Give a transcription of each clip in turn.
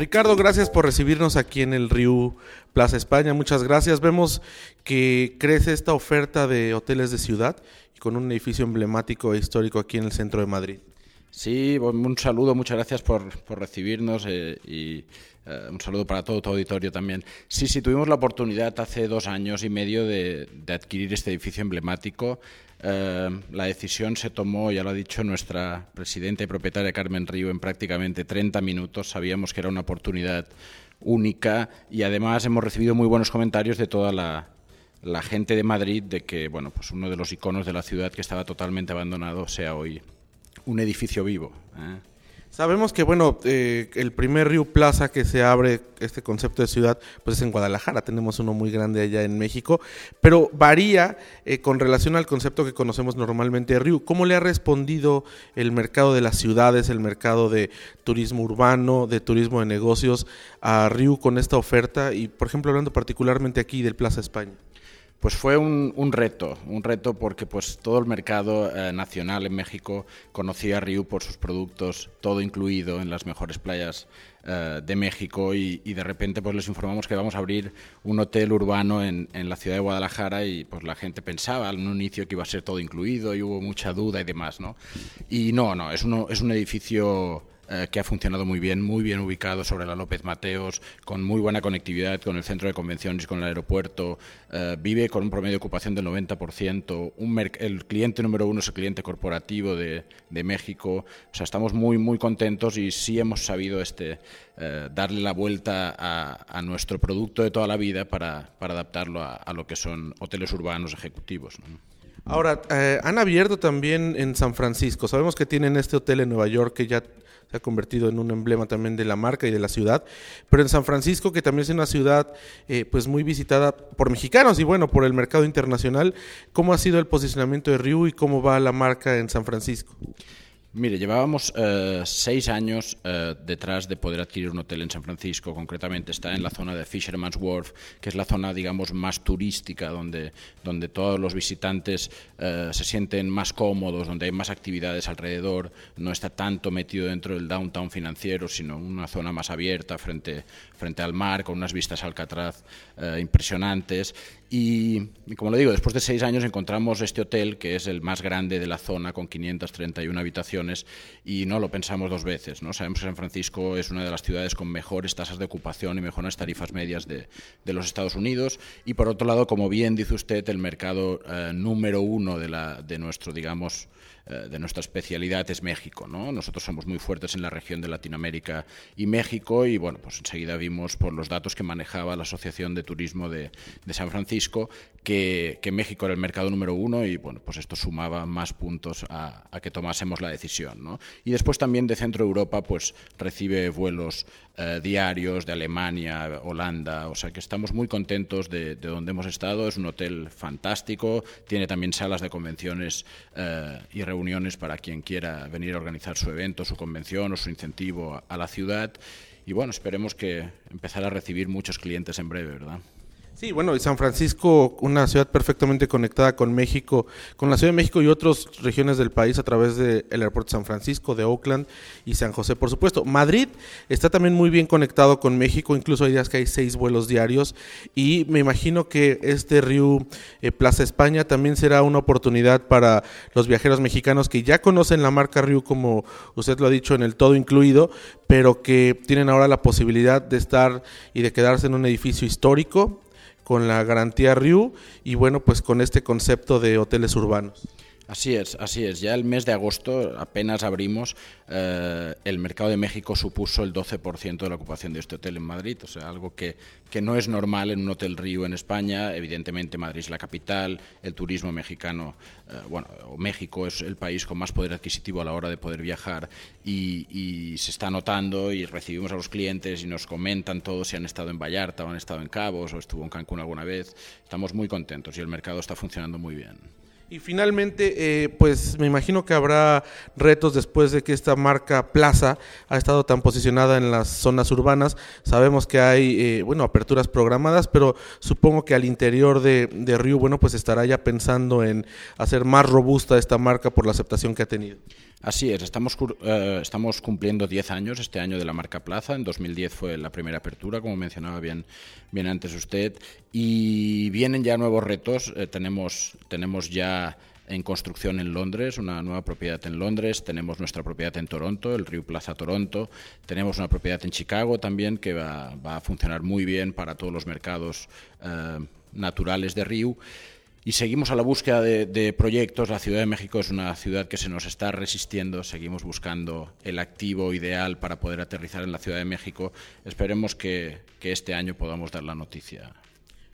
Ricardo, gracias por recibirnos aquí en el Río Plaza España. Muchas gracias. Vemos que crece esta oferta de hoteles de ciudad y con un edificio emblemático e histórico aquí en el centro de Madrid. Sí, un saludo, muchas gracias por, recibirnos eh, y eh, un saludo para todo tu auditorio también. Sí, sí, tuvimos la oportunidad hace dos años y medio de, adquirir este edificio emblemático. Eh, la decisión se tomó, ya lo ha dicho nuestra presidenta y propietaria Carmen Río, en prácticamente 30 minutos. Sabíamos que era una oportunidad única y además hemos recibido muy buenos comentarios de toda la, gente de Madrid de que bueno, pues uno de los iconos de la ciudad que estaba totalmente abandonado sea hoy un edificio vivo. ¿eh? Sabemos que, bueno, eh, el primer Río Plaza que se abre este concepto de ciudad, pues es en Guadalajara. Tenemos uno muy grande allá en México, pero varía eh, con relación al concepto que conocemos normalmente de Río. ¿Cómo le ha respondido el mercado de las ciudades, el mercado de turismo urbano, de turismo de negocios a Río con esta oferta? Y, por ejemplo, hablando particularmente aquí del Plaza España. Pues fue un, reto, un reto porque pues todo el mercado eh, nacional en México conocía a Ryu por sus productos, todo incluido en las mejores playas eh, de México y, de repente pues les informamos que vamos a abrir un hotel urbano en, en, la ciudad de Guadalajara y pues la gente pensaba en un inicio que iba a ser todo incluido y hubo mucha duda y demás, ¿no? Y no, no, es, uno, es un edificio eh, que ha funcionado muy bien, muy bien ubicado sobre la López Mateos, con muy buena conectividad con el centro de convenciones con el aeropuerto, eh, vive con un promedio de ocupación del 90%, el cliente número uno es el cliente corporativo de, México, o sea, estamos muy, muy contentos y sí hemos sabido este, eh, darle la vuelta a, nuestro producto de toda la vida para, adaptarlo a, lo que son hoteles urbanos ejecutivos. Ahora, han abierto también en San Francisco. Sabemos que tienen este hotel en Nueva York que ya se ha convertido en un emblema también de la marca y de la ciudad, pero en San Francisco, que también es una ciudad eh, pues muy visitada por mexicanos y bueno, por el mercado internacional, ¿cómo ha sido el posicionamiento de Ryu y cómo va la marca en San Francisco? Mire, llevábamos eh, seis años eh, detrás de poder adquirir un hotel en San Francisco. Concretamente está en la zona de Fisherman's Wharf, que es la zona, digamos, más turística, donde, donde todos los visitantes eh, se sienten más cómodos, donde hay más actividades alrededor. No está tanto metido dentro del downtown financiero, sino una zona más abierta frente, frente al mar, con unas vistas al Alcatraz impresionantes. Y, como lo digo, después de seis años encontramos este hotel, que es el más grande de la zona, con 531 habitaciones, y no lo pensamos dos veces. ¿no? Sabemos que San Francisco es una de las ciudades con mejores tasas de ocupación y mejores tarifas medias de, de los Estados Unidos. Y por otro lado, como bien dice usted, el mercado eh, número uno de, la, de nuestro, digamos, de nuestra especialidad es México. ¿no? Nosotros somos muy fuertes en la región de Latinoamérica y México y bueno, pues enseguida vimos por los datos que manejaba la Asociación de Turismo de, San Francisco que, México era el mercado número uno y bueno, pues esto sumaba más puntos a, que tomásemos la decisión. ¿no? Y después también de Centro Europa pues recibe vuelos eh, diarios de Alemania, Holanda, o sea que estamos muy contentos de, donde hemos estado, es un hotel fantástico, tiene también salas de convenciones eh, y reuniones uniones para quien quiera venir a organizar su evento, su convención o su incentivo a la ciudad. Y bueno, esperemos que empezar a recibir muchos clientes en breve, ¿verdad? Sí, bueno, y San Francisco, una ciudad perfectamente conectada con México, con la Ciudad de México y otras regiones del país a través del aeropuerto de San Francisco, de Oakland y San José, por supuesto. Madrid está también muy bien conectado con México, incluso hay días que hay seis vuelos diarios y me imagino que este Río eh, Plaza España también será una oportunidad para los viajeros mexicanos que ya conocen la marca Río, como usted lo ha dicho, en el todo incluido, pero que tienen ahora la posibilidad de estar y de quedarse en un edificio histórico con la garantía RIU y bueno, pues con este concepto de hoteles urbanos. Así es, así es. Ya el mes de agosto apenas abrimos, eh, el mercado de México supuso el 12% de la ocupación de este hotel en Madrid, o sea, algo que, que no es normal en un hotel Río en España. Evidentemente Madrid es la capital, el turismo mexicano, eh, bueno, México es el país con más poder adquisitivo a la hora de poder viajar y, y, se está notando y recibimos a los clientes y nos comentan todos si han estado en Vallarta o han estado en Cabos o estuvo en Cancún alguna vez. Estamos muy contentos y el mercado está funcionando muy bien. Y finalmente, eh, pues me imagino que habrá retos después de que esta marca Plaza ha estado tan posicionada en las zonas urbanas. Sabemos que hay, eh, bueno, aperturas programadas, pero supongo que al interior de, de Río, bueno, pues estará ya pensando en hacer más robusta esta marca por la aceptación que ha tenido. Así es, estamos, eh, estamos cumpliendo 10 años este año de la marca Plaza. En 2010 fue la primera apertura, como mencionaba bien, bien antes usted. Y vienen ya nuevos retos. tenemos, tenemos ya en construcción en Londres, una nueva propiedad en Londres, tenemos nuestra propiedad en Toronto, el Rio Plaza Toronto, tenemos una propiedad en Chicago también que va, a funcionar muy bien para todos los mercados eh, naturales de Rio. Y seguimos a la búsqueda de, proyectos. La Ciudad de México es una ciudad que se nos está resistiendo. Seguimos buscando el activo ideal para poder aterrizar en la Ciudad de México. Esperemos que este año podamos dar la noticia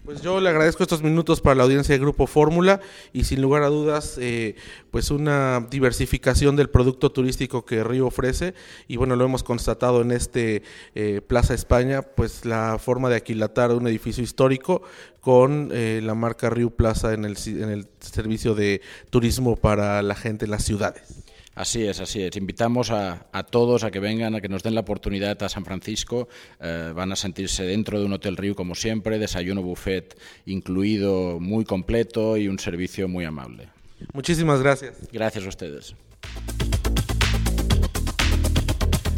pues yo le agradezco estos minutos para la audiencia de Grupo Fórmula y sin lugar a dudas, eh, pues una diversificación del producto turístico que Río ofrece y bueno, lo hemos constatado en este eh, Plaza España, pues la forma de aquilatar un edificio histórico con eh, la marca Río Plaza en el, en el servicio de turismo para la gente en las ciudades. Así es, así es. Invitamos a, todos a que vengan, a que nos den la oportunidad a San Francisco. Eh, van a sentirse dentro de un Hotel Río como siempre, desayuno buffet incluido muy completo y un servicio muy amable. Muchísimas gracias. Gracias a ustedes.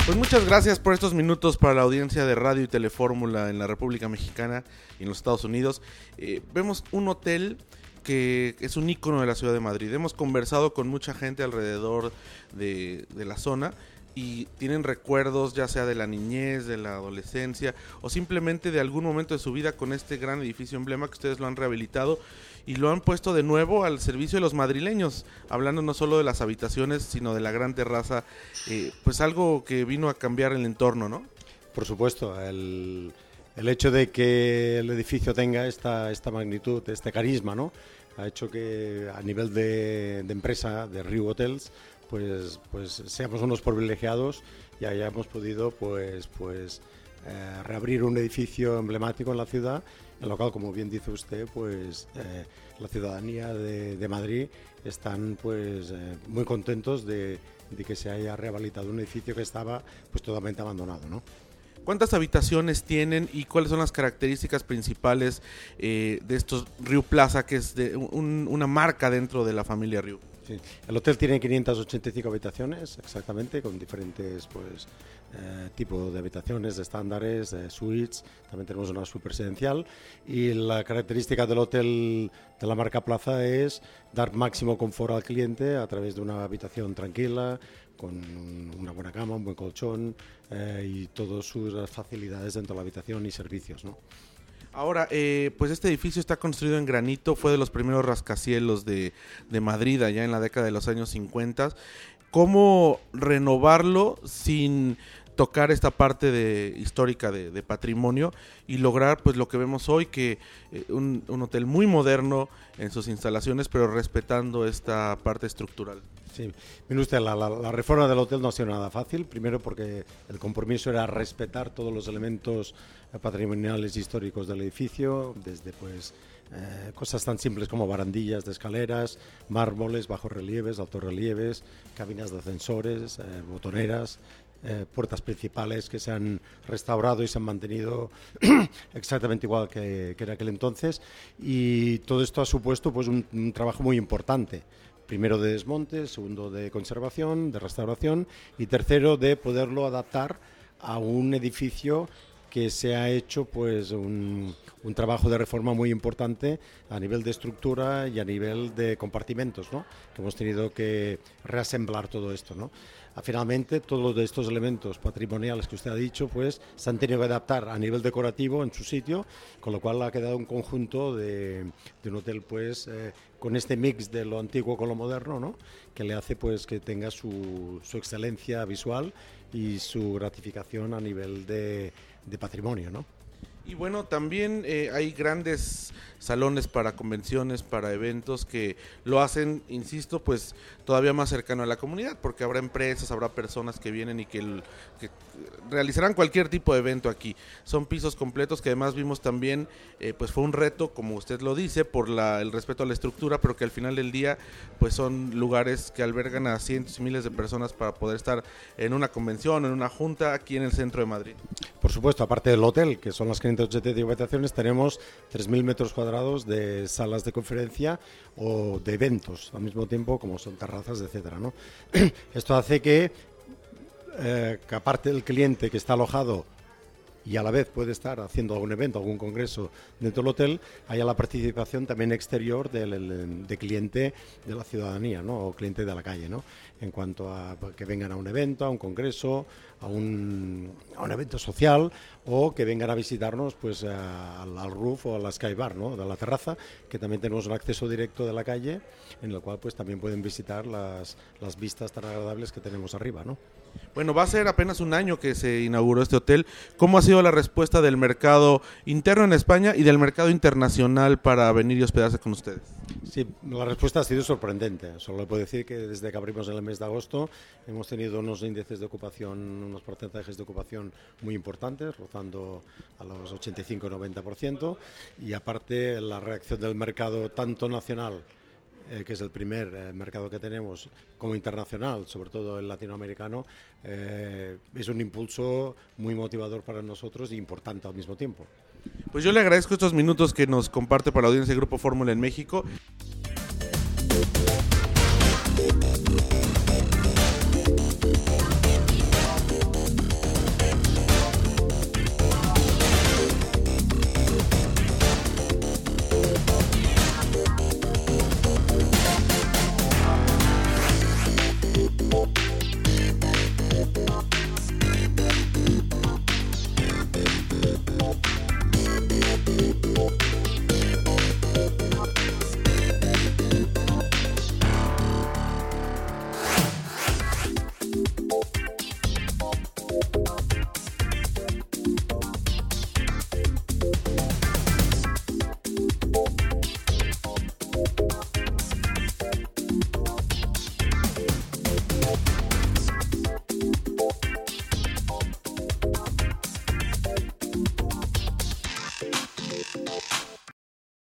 Pues muchas gracias por estos minutos para la audiencia de Radio y Telefórmula en la República Mexicana y en los Estados Unidos. Eh, vemos un hotel que es un icono de la ciudad de Madrid. Hemos conversado con mucha gente alrededor de, la zona y tienen recuerdos ya sea de la niñez, de la adolescencia o simplemente de algún momento de su vida con este gran edificio emblema que ustedes lo han rehabilitado y lo han puesto de nuevo al servicio de los madrileños, hablando no solo de las habitaciones, sino de la gran terraza, eh, pues algo que vino a cambiar el entorno, ¿no? Por supuesto, el, el hecho de que el edificio tenga esta, esta magnitud, este carisma, ¿no? ha hecho que a nivel de, empresa, de Rio Hotels, pues, pues seamos unos privilegiados y hayamos podido pues, pues, eh, reabrir un edificio emblemático en la ciudad, en lo cual, como bien dice usted, pues eh, la ciudadanía de, Madrid están pues eh, muy contentos de, de, que se haya rehabilitado un edificio que estaba pues totalmente abandonado, ¿no? ¿Cuántas habitaciones tienen y cuáles son las características principales eh, de estos Rio Plaza, que es de una marca dentro de la familia Rio? El hotel tiene 585 habitaciones, exactamente, con diferentes pues, eh, tipos de habitaciones, estándares, suites. También tenemos una supersedencial. Y la característica del hotel de la marca Plaza es dar máximo confort al cliente a través de una habitación tranquila, con una buena cama, un buen colchón eh, y todas sus facilidades dentro de la habitación y servicios. ¿no? Ahora, eh, pues este edificio está construido en granito, fue de los primeros rascacielos de, de Madrid allá en la década de los años 50. ¿Cómo renovarlo sin tocar esta parte de, histórica de, patrimonio y lograr pues lo que vemos hoy, que eh, un, hotel muy moderno en sus instalaciones, pero respetando esta parte estructural. Sí, mire usted, la, la, reforma del hotel no ha sido nada fácil, primero porque el compromiso era respetar todos los elementos patrimoniales e históricos del edificio, desde pues eh, cosas tan simples como barandillas de escaleras, mármoles, bajos relieves, altos relieves, cabinas de ascensores, eh, botoneras, eh, puertas principales que se han restaurado y se han mantenido exactamente igual que, en aquel entonces. Y todo esto ha supuesto pues un, trabajo muy importante. Primero de desmonte, segundo de conservación, de restauración y tercero de poderlo adaptar a un edificio que se ha hecho pues un, un, trabajo de reforma muy importante a nivel de estructura y a nivel de compartimentos, ¿no? que hemos tenido que reasemblar todo esto. ¿no? Ah, finalmente todos de estos elementos patrimoniales que usted ha dicho pues se han tenido que adaptar a nivel decorativo en su sitio, con lo cual ha quedado un conjunto de, un hotel pues eh, con este mix de lo antiguo con lo moderno, ¿no? que le hace pues que tenga su, su excelencia visual y su gratificación a nivel de, de patrimonio. ¿no? Y bueno, también eh, hay grandes salones para convenciones, para eventos que lo hacen, insisto, pues todavía más cercano a la comunidad, porque habrá empresas, habrá personas que vienen y que, realizarán cualquier tipo de evento aquí. Son pisos completos que además vimos también, eh, pues fue un reto, como usted lo dice, por la, el respeto a la estructura, pero que al final del día, pues son lugares que albergan a cientos y miles de personas para poder estar en una convención, en una junta aquí en el centro de Madrid. Por supuesto, aparte del hotel, que son las 580 habitaciones, tenemos 3.000 metros cuadrados de salas de conferencia o de eventos al mismo tiempo, como son terrazas, etcétera. ¿no? Esto hace que, eh, que aparte del cliente que está alojado y a la vez puede estar haciendo algún evento, algún congreso dentro del hotel, haya la participación también exterior del de cliente de la ciudadanía, ¿no? O cliente de la calle, ¿no? En cuanto a que vengan a un evento, a un congreso, a un, a un evento social o que vengan a visitarnos pues al, al, roof o a la sky bar, ¿no? De la terraza, que también tenemos un acceso directo de la calle, en el cual pues también pueden visitar las, las vistas tan agradables que tenemos arriba, ¿no? Bueno, va a ser apenas un año que se inauguró este hotel. ¿Cómo ha sido la respuesta del mercado interno en España y del mercado internacional para venir y hospedarse con ustedes? Sí, la respuesta ha sido sorprendente. Solo puedo decir que desde que abrimos en el mes de agosto hemos tenido unos índices de ocupación, unos porcentajes de ocupación muy importantes, rozando a los 85-90%. Y aparte, la reacción del mercado tanto nacional eh, que es el primer eh, mercado que tenemos como internacional, sobre todo el latinoamericano, eh, es un impulso muy motivador para nosotros y importante al mismo tiempo. Pues yo le agradezco estos minutos que nos comparte para la audiencia del Grupo Fórmula en México.